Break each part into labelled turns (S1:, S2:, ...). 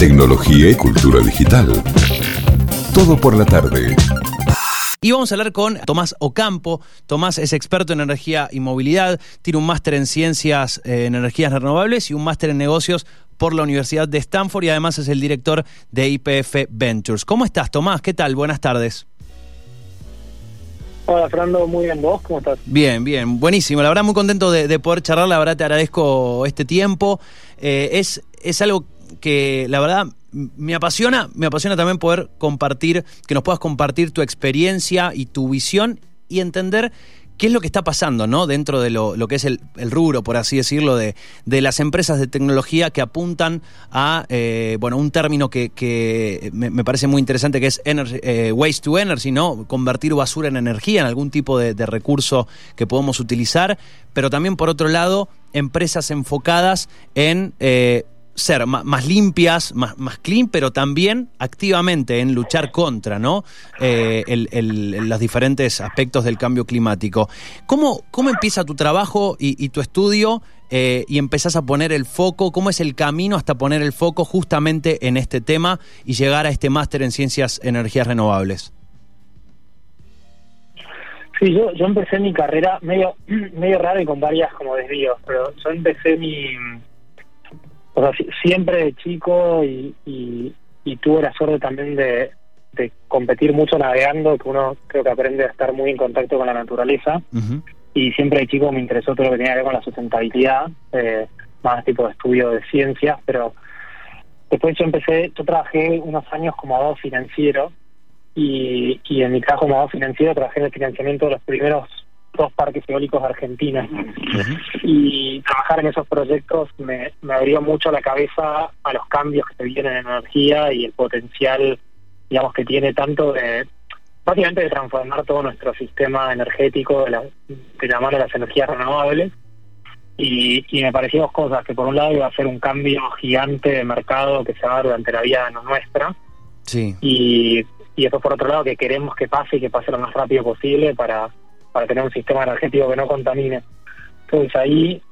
S1: tecnología y cultura digital. Todo por la tarde.
S2: Y vamos a hablar con Tomás Ocampo. Tomás es experto en energía y movilidad, tiene un máster en ciencias eh, en energías renovables y un máster en negocios por la Universidad de Stanford y además es el director de IPF Ventures. ¿Cómo estás, Tomás? ¿Qué tal? Buenas tardes.
S3: Hola, Fernando, muy bien. ¿Vos cómo estás?
S2: Bien, bien, buenísimo. La verdad, muy contento de, poder charlar. La verdad, te agradezco este tiempo. Eh, es, es algo que, la verdad, me apasiona, me apasiona también poder compartir, que nos puedas compartir tu experiencia y tu visión y entender qué es lo que está pasando, ¿no? Dentro de lo, que es el, rubro, por así decirlo, de, de, las empresas de tecnología que apuntan a, eh, bueno, un término que, me, parece muy interesante, que es eh, waste to energy, ¿no? Convertir basura en energía, en algún tipo de, recurso que podemos utilizar, pero también, por otro lado, empresas enfocadas en... Eh, ser más, limpias, más, más clean, pero también activamente en luchar contra ¿no? Eh, los diferentes aspectos del cambio climático. ¿Cómo, cómo empieza tu trabajo y, tu estudio eh, y empezás a poner el foco? ¿Cómo es el camino hasta poner el foco justamente en este tema y llegar a este máster en ciencias energías renovables?
S3: Sí, yo, yo empecé mi carrera medio medio raro y con varias como desvíos, pero yo empecé mi, o sea, siempre de chico y, y, tuve la suerte también de, competir mucho navegando, que uno creo que aprende a estar muy en contacto con la naturaleza. Y siempre de chico me interesó todo lo que tenía que ver con la sustentabilidad, eh, más tipo de estudio de ciencias, pero después yo empecé, yo trabajé unos años como abogado financiero y, y en mi trabajo como abogado financiero trabajé en el financiamiento de los primeros dos parques eólicos argentinos. Y trabajar en esos proyectos me, me abrió mucho la cabeza a los cambios que se vienen en energía y el potencial, digamos, que tiene tanto de, básicamente de transformar todo nuestro sistema energético de la, de la mano de las energías renovables. Y, y me parecían dos cosas, que por un lado iba a ser un cambio gigante de mercado que se va a dar durante la vida nuestra.
S2: Sí.
S3: Y, y después por otro lado que queremos que pase y que pase lo más rápido posible para para tener un sistema energético que no contamine. Entonces ahí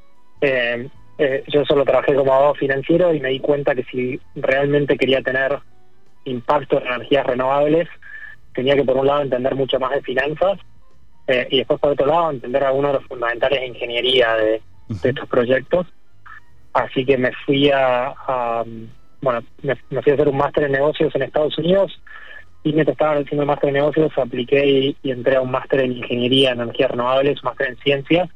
S3: eh, eh, yo solo trabajé como abogado financiero y me di cuenta que si realmente quería tener impacto en energías renovables, tenía que por un lado entender mucho más de finanzas eh, y después por otro lado entender algunos de los fundamentales de ingeniería de, estos proyectos. Así que me fui a, bueno, me, fui a hacer un máster en negocios en Estados Unidos y mientras estaba haciendo el máster en negocios apliqué y, entré a un máster en ingeniería en energías renovables, un máster en ciencias,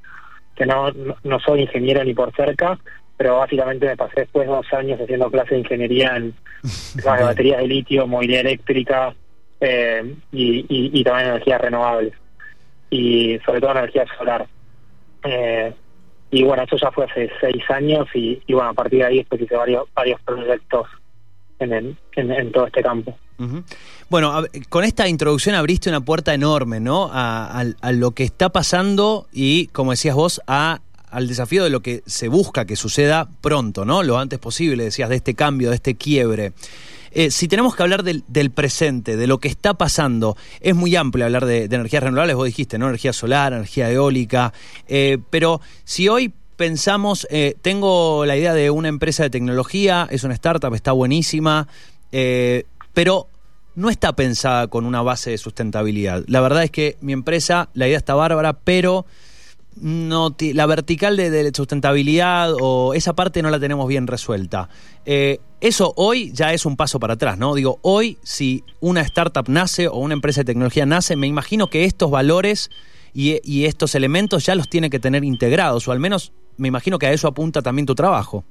S3: que no, no, soy ingeniero ni por cerca, pero básicamente me pasé después dos años haciendo clases de ingeniería en baterías de litio, movilidad eléctrica eh, y, y, también energías renovables y sobre todo energía solar. Eh, y bueno, eso ya fue hace seis años y, bueno, a partir de ahí después hice varios, varios proyectos en, todo este campo.
S2: Bueno, con esta introducción abriste una puerta enorme, ¿no? A, lo que está pasando y, como decías vos, a, al desafío de lo que se busca que suceda pronto, ¿no? Lo antes posible, decías, de este cambio, de este quiebre. Eh, si tenemos que hablar del, presente, de lo que está pasando, es muy amplio hablar de, energías renovables, vos dijiste, ¿no? Energía solar, energía eólica, eh, pero si hoy pensamos, eh, tengo la idea de una empresa de tecnología, es una startup, está buenísima, pero no está pensada con una base de sustentabilidad. La verdad es que mi empresa, la idea está bárbara, pero no la vertical de, sustentabilidad o esa parte no la tenemos bien resuelta. Eh, eso hoy ya es un paso para atrás, ¿no? Digo, hoy si una startup nace o una empresa de tecnología nace, me imagino que estos valores y estos elementos ya los tiene que tener integrados, o al menos me imagino que a eso apunta también tu trabajo.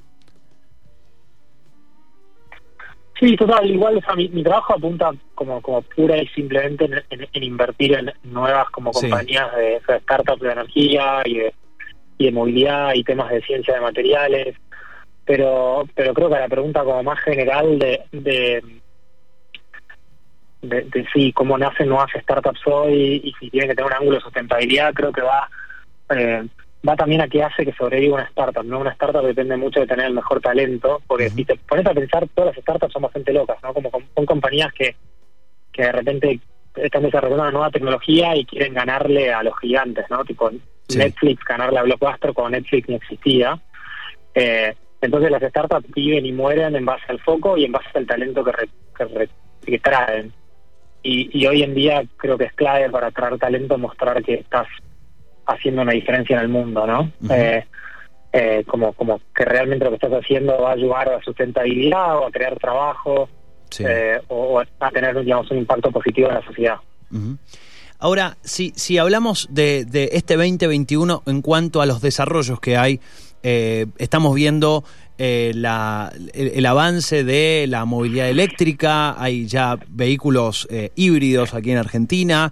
S3: Sí, total, igual mi, trabajo apunta como, como pura y simplemente en, invertir en nuevas como compañías de, startups de energía y de, y de movilidad y temas de ciencia de materiales, pero pero creo que la pregunta como más general de, de de, sí, cómo nacen nuevas startups hoy y si tienen que tener un ángulo de sustentabilidad, creo que va eh, va también a qué hace que sobreviva una startup, ¿no? Una startup depende mucho de tener el mejor talento, porque si te pones a pensar, todas las startups son bastante locas, ¿no? Como son compañías que, que de repente están desarrollando una nueva tecnología y quieren ganarle a los gigantes, ¿no? Tipo Netflix, ganarle a Blockbuster cuando Netflix no existía. Eh, Entonces las startups viven y mueren en base al foco y en base al talento que, que, traen. Y, y, hoy en día creo que es clave para traer talento mostrar que estás haciendo una diferencia en el mundo, ¿no? eh, eh, como, como que realmente lo que estás haciendo va a ayudar a la sustentabilidad o a crear trabajo eh, o, a tener digamos, un impacto positivo en la sociedad.
S2: Ahora, si, si hablamos de, de, este 2021 en cuanto a los desarrollos que hay, eh, estamos viendo eh, la, el, avance de la movilidad eléctrica, hay ya vehículos eh, híbridos aquí en Argentina,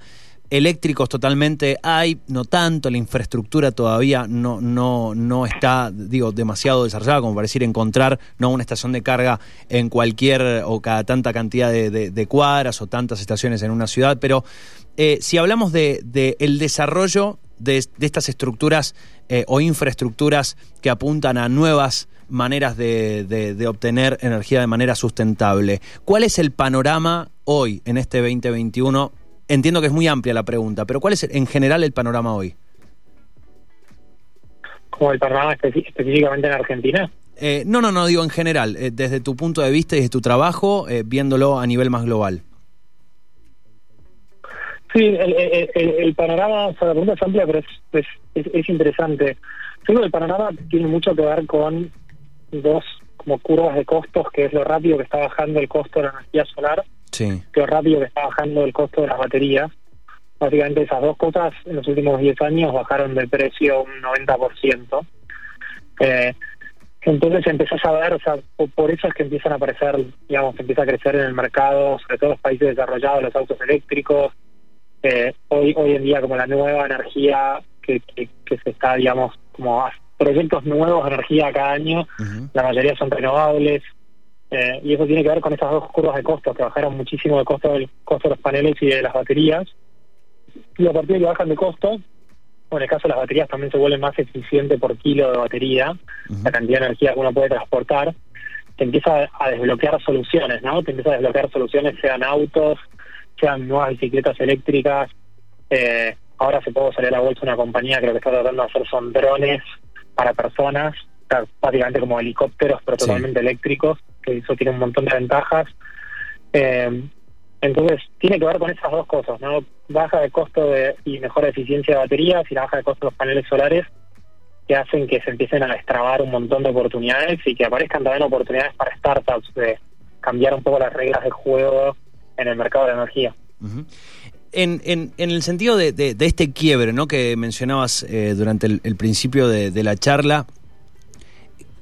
S2: eléctricos totalmente hay, no tanto, la infraestructura todavía no, no, no está, digo, demasiado desarrollada como para decir encontrar no una estación de carga en cualquier o cada tanta cantidad de, cuadras o tantas estaciones en una ciudad, pero eh, si hablamos de, el desarrollo de, estas estructuras eh, o infraestructuras que apuntan a nuevas maneras de, obtener energía de manera sustentable. ¿Cuál es el panorama hoy, en este 2021, Entiendo que es muy amplia la pregunta, pero ¿cuál es en general el panorama hoy?
S3: ¿Como el panorama específicamente en Argentina?
S2: Eh, no, no, no, digo en general, eh, desde tu punto de vista y desde tu trabajo, eh, viéndolo a nivel más global.
S3: Sí, el, panorama, o sea, la pregunta es amplia, pero es, es, interesante. Creo que el panorama tiene mucho que ver con dos como curvas de costos, que es lo rápido que está bajando el costo de la energía solar sí. qué rápido que está bajando el costo de las baterías. Básicamente esas dos cosas en los últimos 10 años bajaron de precio un 90%. Eh, entonces empezás a ver, o sea, por eso es que empiezan a aparecer, digamos, empieza a crecer en el mercado, sobre todo los países desarrollados, los autos eléctricos. Eh, hoy hoy en día como la nueva energía que, que, se está, digamos, como proyectos nuevos de energía cada año, la mayoría son renovables, eh, y eso tiene que ver con esas dos curvas de costos que bajaron muchísimo el costo del costo de los paneles y de las baterías. Y a partir de que bajan de costo, en el caso de las baterías también se vuelve más eficiente por kilo de batería, la cantidad de energía que uno puede transportar, te empieza a desbloquear soluciones, ¿no? Te empieza a desbloquear soluciones, sean autos, sean nuevas bicicletas eléctricas. Eh, ahora se puede salir a la bolsa una compañía que lo que está tratando de hacer son drones para personas, básicamente como helicópteros, pero totalmente eléctricos que eso tiene un montón de ventajas. Eh, entonces, tiene que ver con esas dos cosas, ¿no? Baja de costo de, y mejor eficiencia de baterías y la baja de costo de los paneles solares que hacen que se empiecen a destrabar un montón de oportunidades y que aparezcan también oportunidades para startups de cambiar un poco las reglas de juego en el mercado de la energía.
S2: En, en, en, el sentido de, de, este quiebre ¿no? que mencionabas eh, durante el, el principio de, de, la charla,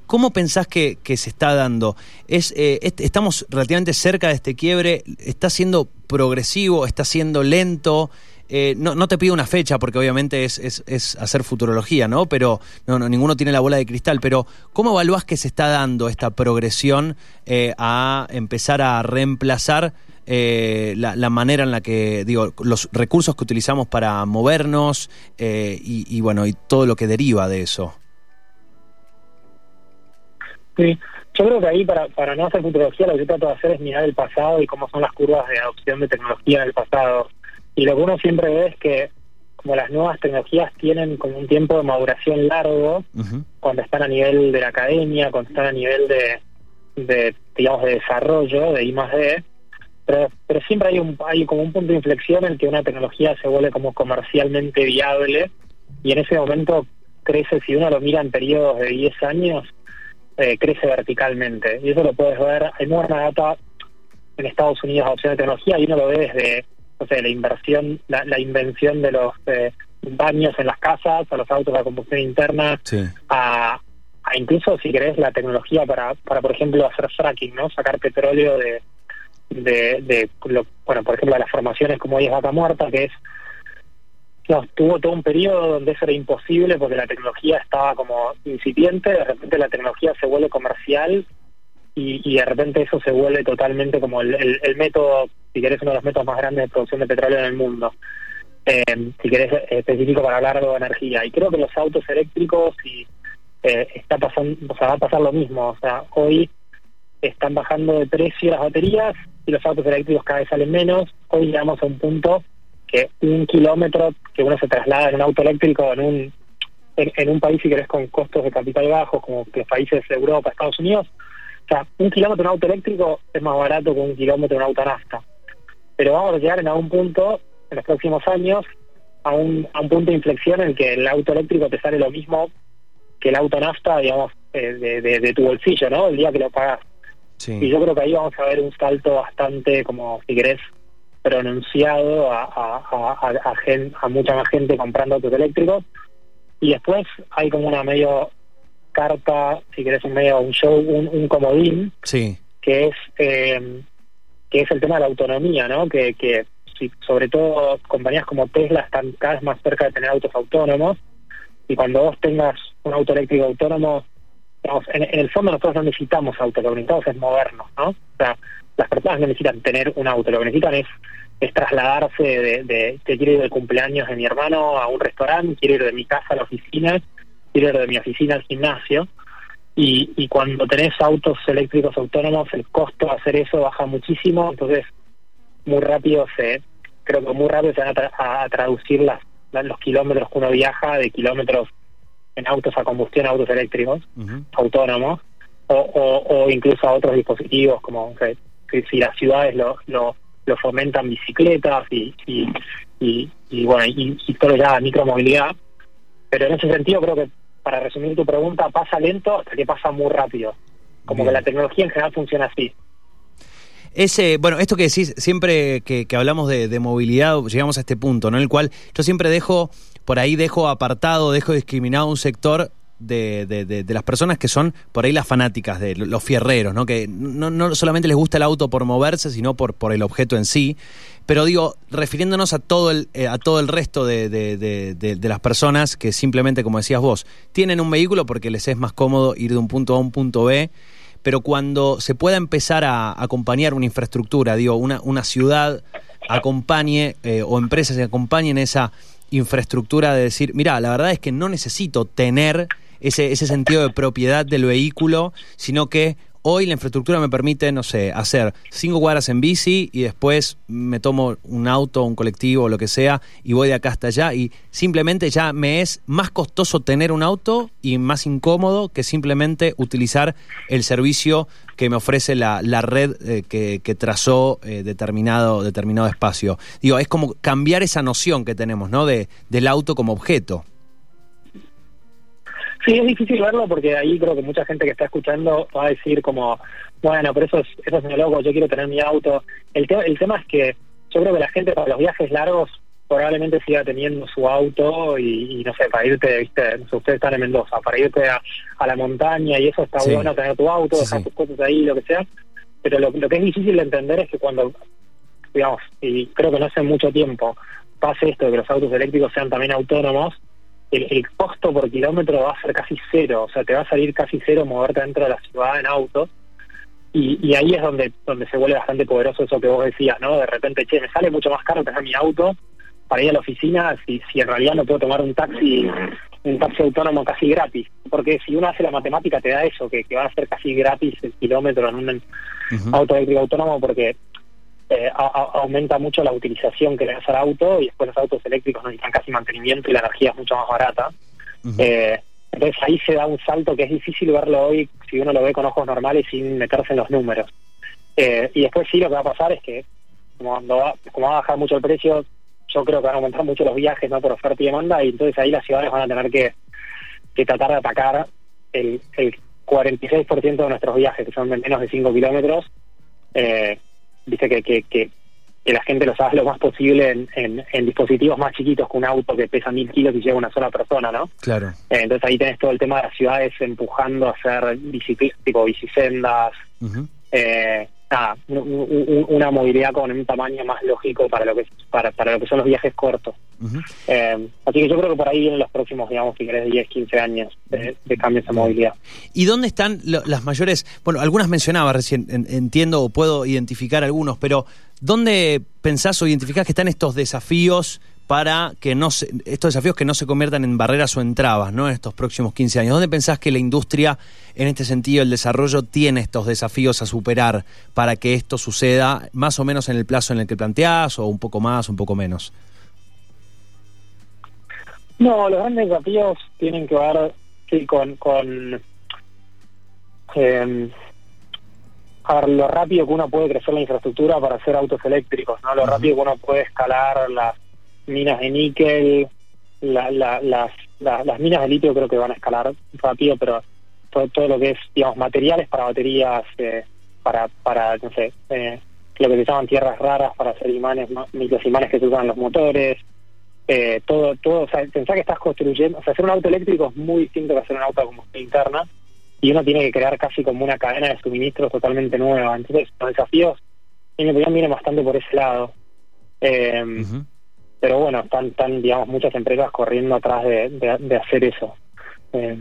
S2: ¿Cómo pensás que, se está dando? Es, eh, ¿Estamos relativamente cerca de este quiebre? ¿Está siendo progresivo? ¿Está siendo lento? Eh, no, te pido una fecha porque obviamente es, es, hacer futurología, ¿no? Pero no, no, ninguno tiene la bola de cristal. Pero ¿cómo evaluás que se está dando esta progresión eh, a empezar a reemplazar la, manera en la que, digo, los recursos que utilizamos para movernos y, bueno, y todo lo que deriva de eso?
S3: Sí, yo creo que ahí para, para no hacer futurología lo que yo trato de hacer es mirar el pasado y cómo son las curvas de adopción de tecnología en el pasado. Y lo que uno siempre ve es que como las nuevas tecnologías tienen como un tiempo de maduración largo, cuando están a nivel de la academia, cuando están a nivel de, de digamos, de desarrollo, de I más D, pero, pero siempre hay, un, hay como un punto de inflexión en que una tecnología se vuelve como comercialmente viable y en ese momento crece, si uno lo mira en periodos de 10 años, eh, crece verticalmente. Y eso lo puedes ver, hay muy buena data en Estados Unidos de opción de tecnología y uno lo ve desde o sea, la inversión, la, invención de los eh, baños en las casas, a los autos de combustión interna, a, incluso, si querés, la tecnología para, para, por ejemplo, hacer fracking, ¿no? Sacar petróleo de, de, de bueno, por ejemplo, las formaciones como hoy es vaca muerta, que es no, tuvo todo un periodo donde eso era imposible porque la tecnología estaba como incipiente, de repente la tecnología se vuelve comercial y, de repente eso se vuelve totalmente como el, método, si querés, uno de los métodos más grandes de producción de petróleo en el mundo. Eh, si querés, específico para hablar de energía. Y creo que los autos eléctricos eh, está pasando, o sea, va a pasar lo mismo. O sea, hoy están bajando de precio las baterías y los autos eléctricos cada vez salen menos. Hoy llegamos a un punto que un kilómetro que uno se traslada en un auto eléctrico en un en, un país, si querés, con costos de capital bajos, como los países de Europa, Estados Unidos, o sea, un kilómetro de un auto eléctrico es más barato que un kilómetro de un auto nafta. Pero vamos a llegar en algún punto, en los próximos años, a un, a un punto de inflexión en que el auto eléctrico te sale lo mismo que el auto nafta, digamos, eh, de, de, tu bolsillo, ¿no? El día que lo pagas. Y yo creo que ahí vamos a ver un salto bastante, como si querés, pronunciado a, a, a, a, a mucha más gente comprando autos eléctricos. Y después hay como una medio carta, si querés, un medio, un show, un, comodín,
S2: sí.
S3: que es eh, que es el tema de la autonomía, ¿no? Que, que sobre todo compañías como Tesla están cada vez más cerca de tener autos autónomos y cuando vos tengas un auto eléctrico autónomo, en, el fondo nosotros no necesitamos autos, lo que necesitamos es movernos, ¿no? O sea, las personas no necesitan tener un auto, lo que necesitan es, es trasladarse de, de, quiero ir del cumpleaños de mi hermano a un restaurante, quiero ir de mi casa a la oficina, quiero ir de mi oficina al gimnasio. Y, y cuando tenés autos eléctricos autónomos, el costo de hacer eso baja muchísimo, entonces muy rápido se, creo que muy rápido se van a, traducir las, los kilómetros que uno viaja de kilómetros en autos a combustión a autos eléctricos autónomos o, o, incluso a otros dispositivos como si, las ciudades lo, lo, lo fomentan bicicletas y, y, y, bueno y, y todo ya micromovilidad. Pero en ese sentido creo que para resumir tu pregunta pasa lento hasta que pasa muy rápido. Como que la tecnología en general funciona así.
S2: Ese, bueno, esto que decís, siempre que, hablamos de, movilidad, llegamos a este punto, ¿no? En el cual yo siempre dejo, por ahí dejo apartado, dejo discriminado un sector de, de, las personas que son por ahí las fanáticas de los fierreros, ¿no? Que no, no solamente les gusta el auto por moverse, sino por, por el objeto en sí. Pero digo, refiriéndonos a todo el, eh, a todo el resto de, de, las personas que simplemente, como decías vos, tienen un vehículo porque les es más cómodo ir de un punto A a un punto B pero cuando se pueda empezar a acompañar una infraestructura, digo, una, una ciudad acompañe eh, o empresas que acompañen esa infraestructura de decir, mira, la verdad es que no necesito tener ese, ese sentido de propiedad del vehículo, sino que Hoy la infraestructura me permite, no sé, hacer cinco cuadras en bici y después me tomo un auto, un colectivo o lo que sea y voy de acá hasta allá y simplemente ya me es más costoso tener un auto y más incómodo que simplemente utilizar el servicio que me ofrece la, la red eh, que, que, trazó eh, determinado, determinado espacio. Digo, es como cambiar esa noción que tenemos, ¿no? De, del auto como objeto.
S3: Sí, es difícil verlo porque ahí creo que mucha gente que está escuchando va a decir como, bueno, pero eso es, eso es mi loco, yo quiero tener mi auto. El, el tema es que yo creo que la gente para los viajes largos probablemente siga teniendo su auto y, no sé, para irte, viste, no sé, ustedes están en Mendoza, para irte a, la montaña y eso está bueno tener tu auto, dejar tus cosas ahí, lo que sea. Pero lo, lo que es difícil de entender es que cuando, digamos, y creo que no hace mucho tiempo, pase esto de que los autos eléctricos sean también autónomos, el, costo por kilómetro va a ser casi cero, o sea, te va a salir casi cero moverte dentro de la ciudad en autos. Y, y ahí es donde donde se vuelve bastante poderoso eso que vos decías, ¿no? De repente, che, me sale mucho más caro tener mi auto para ir a la oficina si, si en realidad no puedo tomar un taxi un taxi autónomo casi gratis. Porque si uno hace la matemática te da eso, que, que va a ser casi gratis el kilómetro en un auto eléctrico autónomo porque eh, aumenta mucho la utilización que le das al auto y después los autos eléctricos no necesitan casi mantenimiento y la energía es mucho más barata. eh, entonces ahí se da un salto que es difícil verlo hoy si uno lo ve con ojos normales sin meterse en los números. Eh, y después sí lo que va a pasar es que como, cuando va, como va a bajar mucho el precio, yo creo que van a aumentar mucho los viajes no por oferta y demanda y entonces ahí las ciudades van a tener que, que tratar de atacar el, el 46% de nuestros viajes, que son menos de 5 kilómetros, eh, dice que, que, que, la gente lo haga lo más posible en, en, dispositivos más chiquitos que un auto que pesa mil kilos y lleva una sola persona, ¿no?
S2: Claro.
S3: Eh, entonces ahí tenés todo el tema de las ciudades empujando a hacer tipo bicisendas, eh, una movilidad con un tamaño más lógico para lo que para, para lo que son los viajes cortos. Eh, así que yo creo que por ahí vienen los próximos, digamos, si querés, 10, 15 años de, de cambios de movilidad.
S2: ¿Y dónde están las mayores? Bueno, algunas mencionaba recién, entiendo o puedo identificar algunos, pero ¿dónde pensás o identificás que están estos desafíos para que no se, estos desafíos que no se conviertan en barreras o en trabas ¿no? en estos próximos 15 años? ¿Dónde pensás que la industria, en este sentido, el desarrollo, tiene estos desafíos a superar para que esto suceda más o menos en el plazo en el que planteás o un poco más, un poco menos?
S3: No, los grandes desafíos tienen que ver sí, con, con eh, a ver, lo rápido que uno puede crecer la infraestructura para hacer autos eléctricos, ¿no? Lo rápido que uno puede escalar las minas de níquel, la, la, las, las minas de litio creo que van a escalar rápido, pero todo, todo lo que es, digamos, materiales para baterías, eh, para, para, no sé, eh, lo que se llaman tierras raras para hacer imanes, los imanes que se usan en los motores, eh, todo, todo, o sea, pensar que estás construyendo, o sea, hacer un auto eléctrico es muy distinto que hacer un auto como interna y uno tiene que crear casi como una cadena de suministros totalmente nueva. Entonces, los desafíos, en mi opinión, vienen bastante por ese lado. Eh, Pero bueno, están, están, digamos, muchas empresas corriendo atrás de, de, hacer eso. Eh,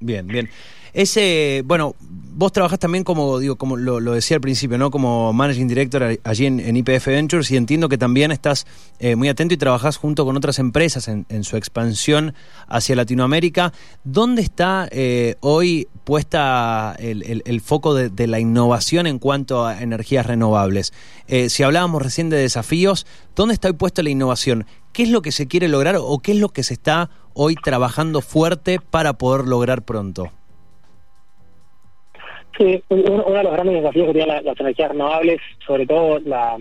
S2: bien, bien. Ese, bueno, vos trabajás también como, digo, como lo, decía al principio, ¿no? Como Managing Director allí en, IPF Ventures y entiendo que también estás eh, muy atento y trabajás junto con otras empresas en, su expansión hacia Latinoamérica. ¿Dónde está eh, hoy puesta el, foco de, la innovación en cuanto a energías renovables? Eh, si hablábamos recién de desafíos, ¿dónde está hoy puesta la innovación? ¿Qué es lo que se quiere lograr o qué es lo que se está hoy trabajando fuerte para poder lograr pronto?
S3: Sí, uno, de los grandes desafíos que tienen las energías renovables, sobre todo la...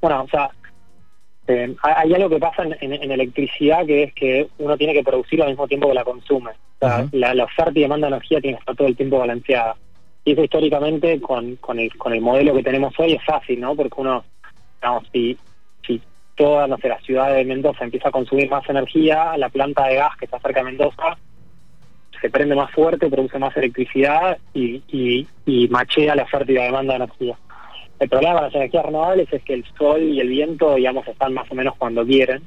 S3: Bueno, o sea, eh, hay algo que pasa en, electricidad que es que uno tiene que producir al mismo tiempo que la consume. O sea, la, oferta y demanda de energía tiene que estar todo el tiempo balanceada. Y eso históricamente con, con, el, con el modelo que tenemos hoy es fácil, ¿no? Porque uno, digamos, si, si toda, no sé, la ciudad de Mendoza empieza a consumir más energía, la planta de gas que está cerca de Mendoza se prende más fuerte, produce más electricidad y, y, machea la oferta y la demanda de energía. El problema con las energías renovables es que el sol y el viento, digamos, están más o menos cuando quieren.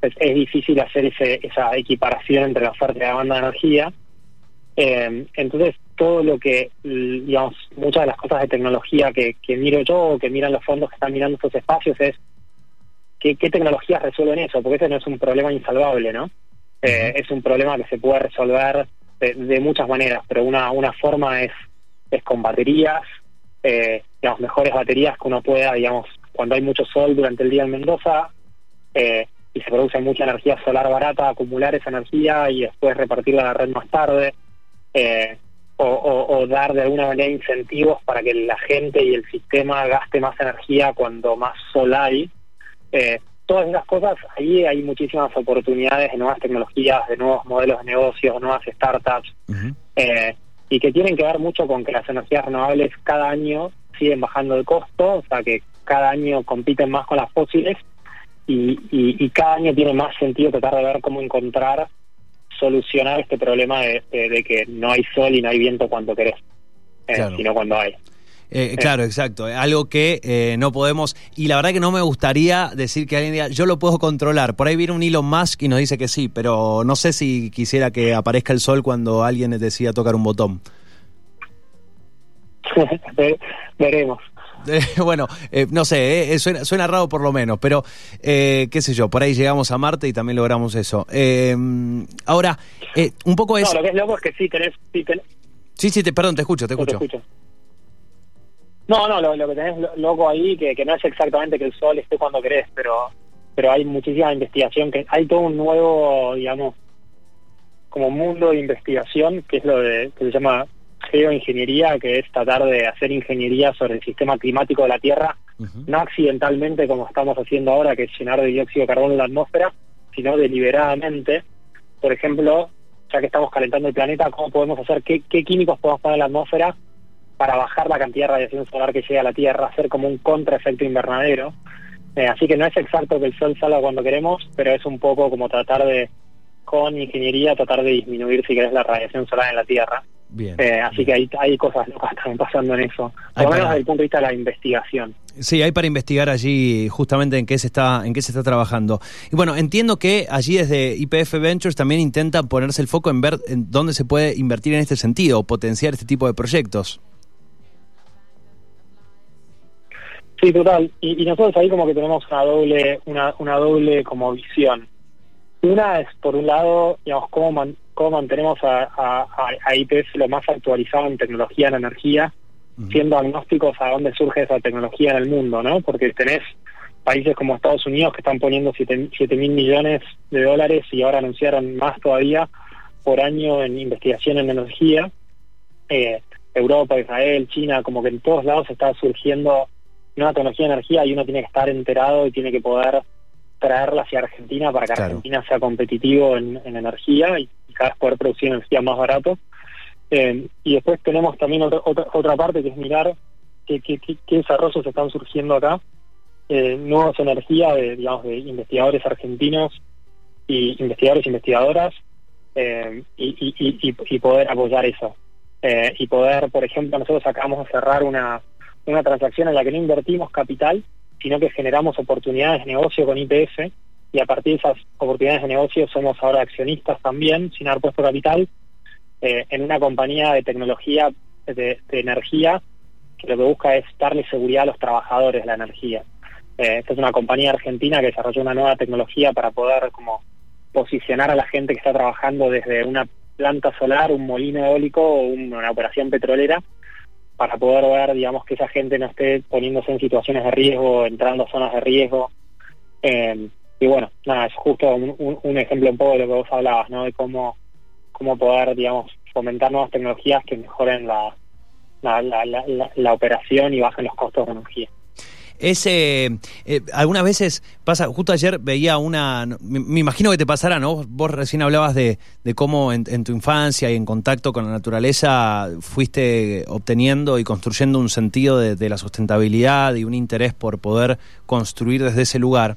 S3: Es, es difícil hacer ese, esa equiparación entre la oferta y la demanda de energía. Eh, entonces, todo lo que, digamos, muchas de las cosas de tecnología que, que miro yo o que miran los fondos que están mirando estos espacios es qué, qué tecnologías resuelven eso, porque ese no es un problema insalvable, ¿no? Eh, es un problema que se puede resolver de, muchas maneras, pero una, una forma es, es con baterías, eh, mejores baterías que uno pueda, digamos, cuando hay mucho sol durante el día en Mendoza eh, y se produce mucha energía solar barata, acumular esa energía y después repartirla a la red más tarde, eh, o, dar de alguna manera incentivos para que la gente y el sistema gaste más energía cuando más sol hay. Todas esas cosas, ahí hay muchísimas oportunidades de nuevas tecnologías, de nuevos modelos de negocios, de nuevas startups, eh, y que tienen que ver mucho con que las energías renovables cada año siguen bajando de costo, o sea que cada año compiten más con las fósiles y, y, cada año tiene más sentido tratar de ver cómo encontrar, solucionar este problema de, que no hay sol y no hay viento cuando querés, eh, sino cuando hay.
S2: Eh, claro, exacto. Algo que eh, no podemos. Y la verdad que no me gustaría decir que alguien diga, yo lo puedo controlar. Por ahí viene un Elon Musk y nos dice que sí, pero no sé si quisiera que aparezca el sol cuando alguien decida tocar un botón.
S3: Veremos.
S2: Eh, bueno, no sé, suena, suena, raro por lo menos, pero qué sé yo, por ahí llegamos a Marte y también logramos eso. ahora, un poco es...
S3: No, lo que es loco es que sí tenés...
S2: Sí, sí, te, perdón, te escucho, te escucho. Te escucho.
S3: No, no, lo, que tenés loco ahí, que, que no es exactamente que el sol esté cuando querés, pero pero hay muchísima investigación, que hay todo un nuevo, digamos, como mundo de investigación, que es lo de, que se llama geoingeniería, que es tratar de hacer ingeniería sobre el sistema climático de la Tierra, no accidentalmente como estamos haciendo ahora, que es llenar de dióxido de carbono en la atmósfera, sino deliberadamente. Por ejemplo, ya que estamos calentando el planeta, ¿cómo podemos hacer, qué, qué químicos podemos poner en la atmósfera para bajar la cantidad de radiación solar que llega a la Tierra, hacer como un contraefecto invernadero. Eh, así que no es exacto que el sol salga cuando queremos, pero es un poco como tratar de, con ingeniería, tratar de disminuir, si querés, la radiación solar en la Tierra. Bien, eh, así que hay, hay cosas locas también pasando en eso, por lo menos desde el punto de vista de la investigación.
S2: Sí, hay para investigar allí justamente en qué se está en qué se está trabajando. Y bueno, entiendo que allí desde IPF Ventures también intenta ponerse el foco en ver en dónde se puede invertir en este sentido, potenciar este tipo de proyectos.
S3: Sí, total. Y, nosotros ahí como que tenemos una doble, una, una doble como visión. Una es, por un lado, digamos, cómo, cómo mantenemos a, a, a, IPF lo más actualizado en tecnología, en energía, siendo agnósticos a dónde surge esa tecnología en el mundo, ¿no? Porque tenés países como Estados Unidos que están poniendo 7 mil millones de dólares y ahora anunciaron más todavía por año en investigación en energía. Eh, Europa, Israel, China, como que en todos lados está surgiendo nueva tecnología de energía y uno tiene que estar enterado y tiene que poder traerla hacia Argentina para que Argentina sea competitivo en, energía y, cada vez poder producir energía más barato. Eh, y después tenemos también otra, otra, parte que es mirar qué, qué, qué desarrollos están surgiendo acá eh, nuevas energías de, digamos, de investigadores argentinos y investigadores e investigadoras eh, y, poder apoyar eso. Eh, y poder, por ejemplo, nosotros acabamos de cerrar una, una transacción en la que no invertimos capital, sino que generamos oportunidades de negocio con IPF y a partir de esas oportunidades de negocio somos ahora accionistas también, sin haber puesto capital, eh, en una compañía de tecnología de, energía que lo que busca es darle seguridad a los trabajadores de la energía. Eh, esta es una compañía argentina que desarrolló una nueva tecnología para poder como posicionar a la gente que está trabajando desde una planta solar, un molino eólico o una operación petrolera para poder ver, digamos, que esa gente no esté poniéndose en situaciones de riesgo, entrando a zonas de riesgo. Eh, y bueno, nada, es justo un, ejemplo un poco de lo que vos hablabas, ¿no? De cómo, cómo poder, digamos, fomentar nuevas tecnologías que mejoren la, la, la, la operación y bajen los costos de energía.
S2: Ese, eh, algunas veces pasa, justo ayer veía una, me, imagino que te pasará, ¿no? Vos recién hablabas de, de cómo en, tu infancia y en contacto con la naturaleza fuiste obteniendo y construyendo un sentido de, la sustentabilidad y un interés por poder construir desde ese lugar.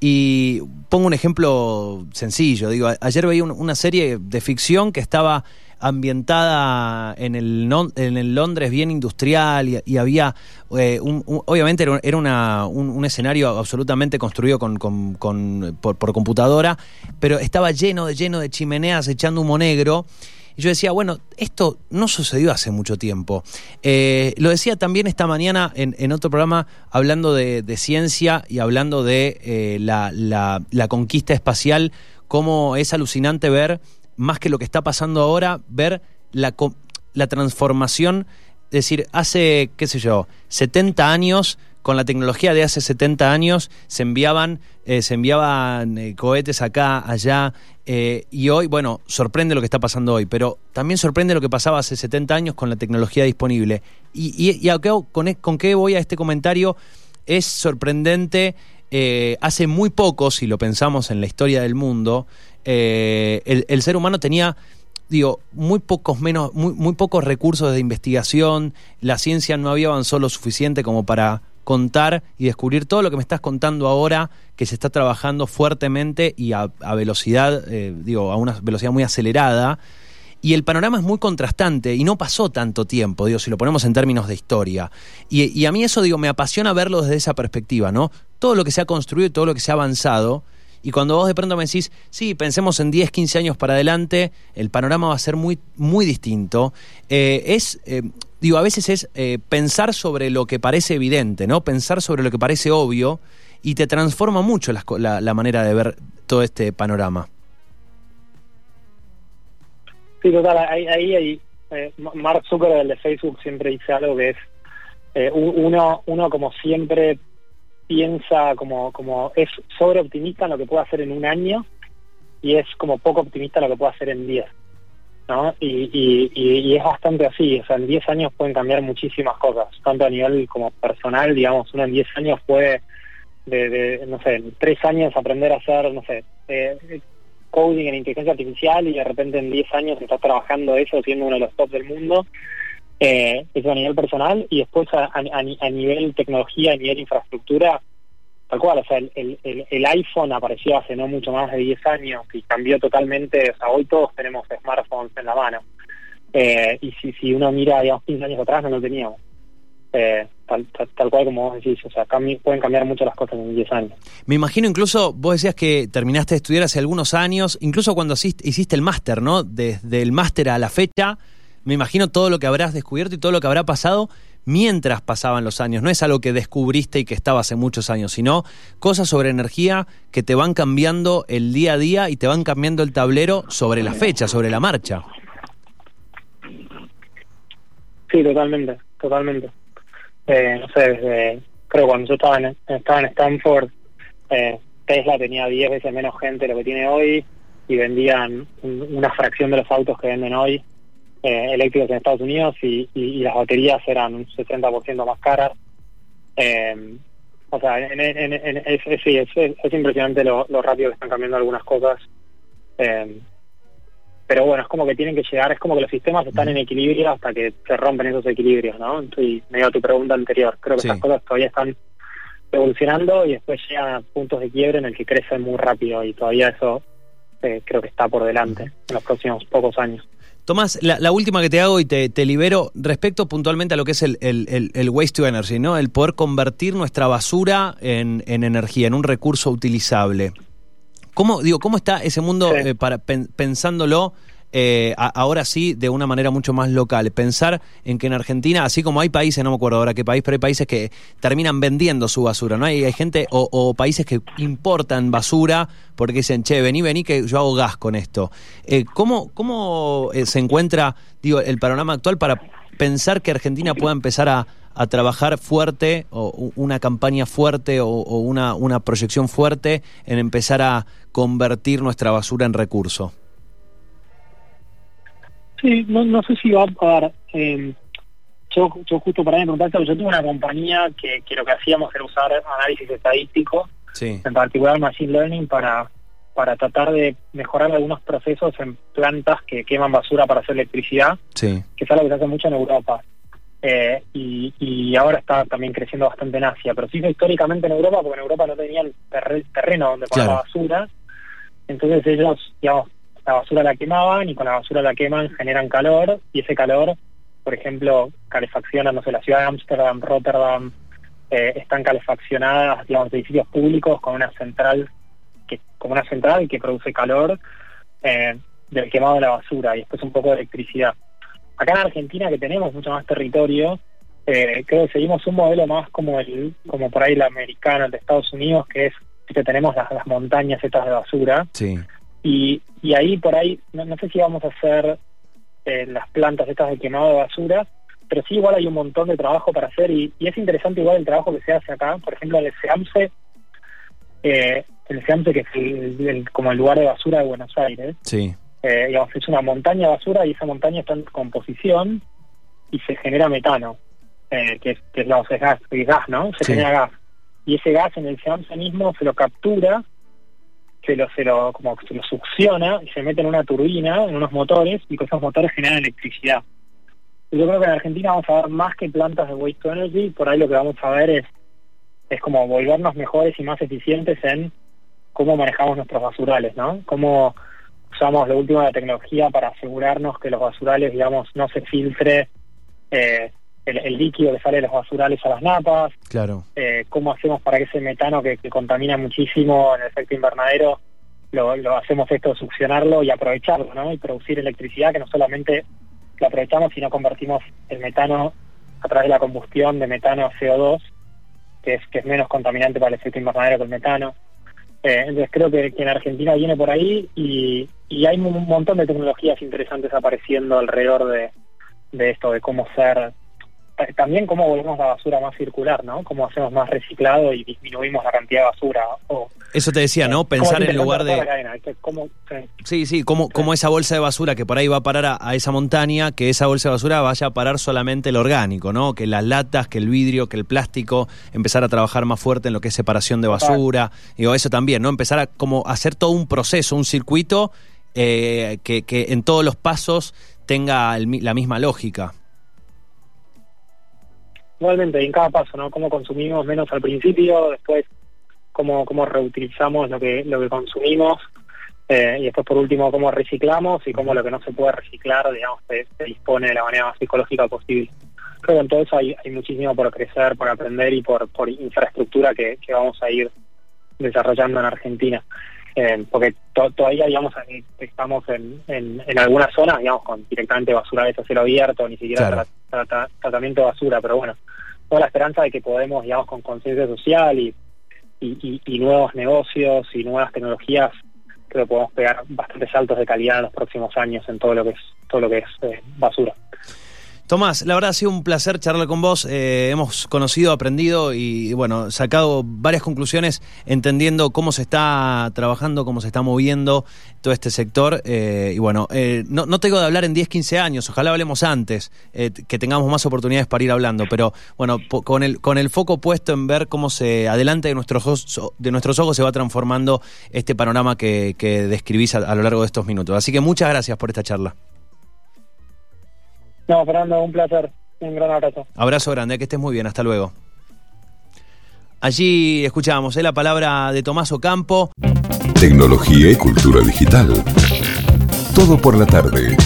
S2: Y pongo un ejemplo sencillo, digo, ayer veía una serie de ficción que estaba ambientada en el, en el Londres bien industrial y, había, eh, un, obviamente era, una, un, escenario absolutamente construido con, con, por, computadora, pero estaba lleno de, lleno de chimeneas echando humo negro. Y yo decía, bueno, esto no sucedió hace mucho tiempo. Eh, lo decía también esta mañana en, en otro programa hablando de, ciencia y hablando de eh, la, la, la conquista espacial, cómo es alucinante ver más que lo que está pasando ahora, ver la, la transformación, es decir, hace, qué sé yo, 70 años, con la tecnología de hace 70 años, se enviaban, eh, se enviaban eh, cohetes acá, allá, eh, y hoy, bueno, sorprende lo que está pasando hoy, pero también sorprende lo que pasaba hace 70 años con la tecnología disponible. Y, y, y e, con, qué voy a este comentario? Es sorprendente, hace muy poco, si lo pensamos en la historia del mundo, eh, el, ser humano tenía digo, muy pocos menos, muy, muy pocos recursos de investigación, la ciencia no había avanzado lo suficiente como para contar y descubrir todo lo que me estás contando ahora, que se está trabajando fuertemente y a, velocidad, eh, digo, a una velocidad muy acelerada. Y el panorama es muy contrastante y no pasó tanto tiempo, digo, si lo ponemos en términos de historia. Y, y a mí eso, digo, me apasiona verlo desde esa perspectiva, ¿no? Todo lo que se ha construido y todo lo que se ha avanzado y cuando vos de pronto me decís, sí, pensemos en 10, 15 años para adelante, el panorama va a ser muy, muy distinto. Eh, es, eh, digo, a veces es eh, pensar sobre lo que parece evidente, ¿no? Pensar sobre lo que parece obvio y te transforma mucho la, manera de ver todo este panorama.
S3: Sí, total, ahí, ahí, Mark Zuckerberg de Facebook siempre dice algo que es uno, uno como siempre piensa como, como es sobre optimista en lo que puede hacer en un año y es como poco optimista lo que puede hacer en 10. ¿no? Y, y, y, es bastante así, o sea, en 10 años pueden cambiar muchísimas cosas, tanto a nivel como personal, digamos, uno en 10 años puede, de, no sé, en 3 años aprender a hacer, no sé, eh, coding en inteligencia artificial y de repente en 10 años estás trabajando eso, siendo uno de los top del mundo, eh, eso a nivel personal y después a, nivel tecnología, a nivel infraestructura, tal cual, o sea, el, el, iPhone apareció hace no mucho más de 10 años y cambió totalmente, o sea, hoy todos tenemos smartphones en la mano. Eh, y si, si uno mira, digamos, 15 años atrás no lo teníamos. Eh, tal, tal, cual como vos decís, o sea, pueden cambiar mucho las cosas en 10 años.
S2: Me imagino incluso, vos decías que terminaste de estudiar hace algunos años, incluso cuando hiciste el máster, ¿no? Desde el máster a la fecha, me imagino todo lo que habrás descubierto y todo lo que habrá pasado mientras pasaban los años. No es algo que descubriste y que estaba hace muchos años, sino cosas sobre energía que te van cambiando el día a día y te van cambiando el tablero sobre la fecha, sobre la marcha.
S3: Sí, totalmente, totalmente. Eh, no sé, desde creo cuando yo estaba en, estaba en Stanford, eh, Tesla tenía 10 veces menos gente de lo que tiene hoy y vendían una fracción de los autos que venden hoy eh, eléctricos en Estados Unidos y, las baterías eran un 60% más caras. Eh, o sea, en, es, sí, es, impresionante lo, rápido que están cambiando algunas cosas. Eh, pero bueno, es como que tienen que llegar, es como que los sistemas están en equilibrio hasta que se rompen esos equilibrios, ¿no? Y medio a tu pregunta anterior, creo que esas cosas todavía están evolucionando y después llegan a puntos de quiebre en el que crecen muy rápido y todavía eso creo que está por delante en los próximos pocos años.
S2: Tomás, la, última que te hago y te, libero respecto puntualmente a lo que es el, el, waste to energy, ¿no? El poder convertir nuestra basura en, energía, en un recurso utilizable. ¿Cómo, digo, cómo está ese mundo eh, para pensándolo eh, ahora sí de una manera mucho más local. Pensar en que en Argentina, así como hay países, no me acuerdo ahora qué país, pero hay países que terminan vendiendo su basura, ¿no? Hay, hay gente o, países que importan basura porque dicen, che, vení, vení, que yo hago gas con esto. Eh, ¿Cómo, cómo eh, se encuentra, digo, el panorama actual para pensar que Argentina pueda empezar a, trabajar fuerte o una campaña fuerte o, una, una proyección fuerte en empezar a convertir nuestra basura en recurso?
S3: Sí, no, no sé si va a dar. Eh, yo, yo justo para preguntarte, yo tuve una compañía que, que lo que hacíamos era usar análisis estadístico, en particular Machine Learning, para, para tratar de mejorar algunos procesos en plantas que queman basura para hacer electricidad, que es algo que se hace mucho en Europa. Eh, y, y ahora está también creciendo bastante en Asia, pero sí históricamente en Europa, porque en Europa no tenían terreno donde poner la basura, entonces ellos, digamos, la basura la quemaban y con la basura la queman generan calor y ese calor, por ejemplo, calefacciona, no sé, la ciudad de Ámsterdam, Rotterdam, eh, están calefaccionadas, digamos, edificios públicos con una central que como una central que produce calor eh, del quemado de la basura y después un poco de electricidad. Acá en Argentina que tenemos mucho más territorio, eh, creo que seguimos un modelo más como el como por ahí el americano, el de Estados Unidos, que es que tenemos las, las montañas estas de basura. Sí. Y, y ahí por ahí, no, sé si vamos a hacer eh, las plantas estas de quemado de basura, pero sí igual hay un montón de trabajo para hacer y, es interesante igual el trabajo que se hace acá, por ejemplo el SEAMSE, eh, el SEAMSE que es el, como el lugar de basura de Buenos Aires, sí. eh, digamos, es una montaña de basura y esa montaña está en composición y se genera metano, eh, que, es, que es, gas, gas, ¿no? Se genera gas. Y ese gas en el SEAMSE mismo se lo captura se lo, se lo, como se lo succiona y se mete en una turbina, en unos motores, y con esos motores generan electricidad. Yo creo que en Argentina vamos a ver más que plantas de waste energy, por ahí lo que vamos a ver es, es como volvernos mejores y más eficientes en cómo manejamos nuestros basurales, ¿no? Cómo usamos lo último de tecnología para asegurarnos que los basurales, digamos, no se filtre eh, el, líquido que sale de los basurales a las napas, claro. Eh, cómo hacemos para que ese metano que, contamina muchísimo en el efecto invernadero, lo, lo hacemos esto, succionarlo y aprovecharlo, ¿no? Y producir electricidad que no solamente lo aprovechamos, sino convertimos el metano a través de la combustión de metano a CO2, que es, que es menos contaminante para el efecto invernadero que el metano. Eh, entonces creo que, que, en Argentina viene por ahí y, y hay un montón de tecnologías interesantes apareciendo alrededor de, de esto, de cómo ser también cómo volvemos la basura más circular, ¿no? Cómo hacemos más reciclado y disminuimos la cantidad de basura. O,
S2: Eso te decía, ¿no? Pensar en lugar de... sí, sí, como, como esa bolsa de basura que por ahí va a parar a, esa montaña, que esa bolsa de basura vaya a parar solamente el orgánico, ¿no? Que las latas, que el vidrio, que el plástico, empezar a trabajar más fuerte en lo que es separación de basura. Digo, eso también, ¿no? Empezar a como hacer todo un proceso, un circuito eh, que, que en todos los pasos tenga la misma lógica.
S3: Igualmente, en cada paso, ¿no? Cómo consumimos menos al principio, después cómo, cómo reutilizamos lo que, lo que consumimos, eh, y después por último cómo reciclamos y cómo lo que no se puede reciclar, digamos, se, dispone de la manera más psicológica posible. Creo que en todo eso hay, hay muchísimo por crecer, por aprender y por, por infraestructura que, que vamos a ir desarrollando en Argentina. Eh, porque todavía, digamos, estamos en, en, algunas zonas, digamos, con directamente basurales a cielo abierto, ni siquiera tratamiento de basura, pero bueno, toda la esperanza de que podemos, digamos, con conciencia social y, y, nuevos negocios y nuevas tecnologías, creo que podemos pegar bastantes saltos de calidad en los próximos años en todo lo que es todo lo que es eh, basura.
S2: Tomás, la verdad ha sido un placer charlar con vos. Eh, hemos conocido, aprendido y, bueno, sacado varias conclusiones entendiendo cómo se está trabajando, cómo se está moviendo todo este sector. Eh, y bueno, eh, no, tengo de hablar en 10, 15 años, ojalá hablemos antes, que tengamos más oportunidades para ir hablando, pero bueno, con el, con el foco puesto en ver cómo se adelante de nuestros ojos, de nuestros ojos se va transformando este panorama que, describís a lo largo de estos minutos. Así que muchas gracias por esta charla.
S3: No, Fernando, un placer. Un gran abrazo.
S2: Abrazo grande, que estés muy bien. Hasta luego. Allí escuchábamos ¿eh? la palabra de Tomás Ocampo.
S1: Tecnología y cultura digital. Todo por la tarde.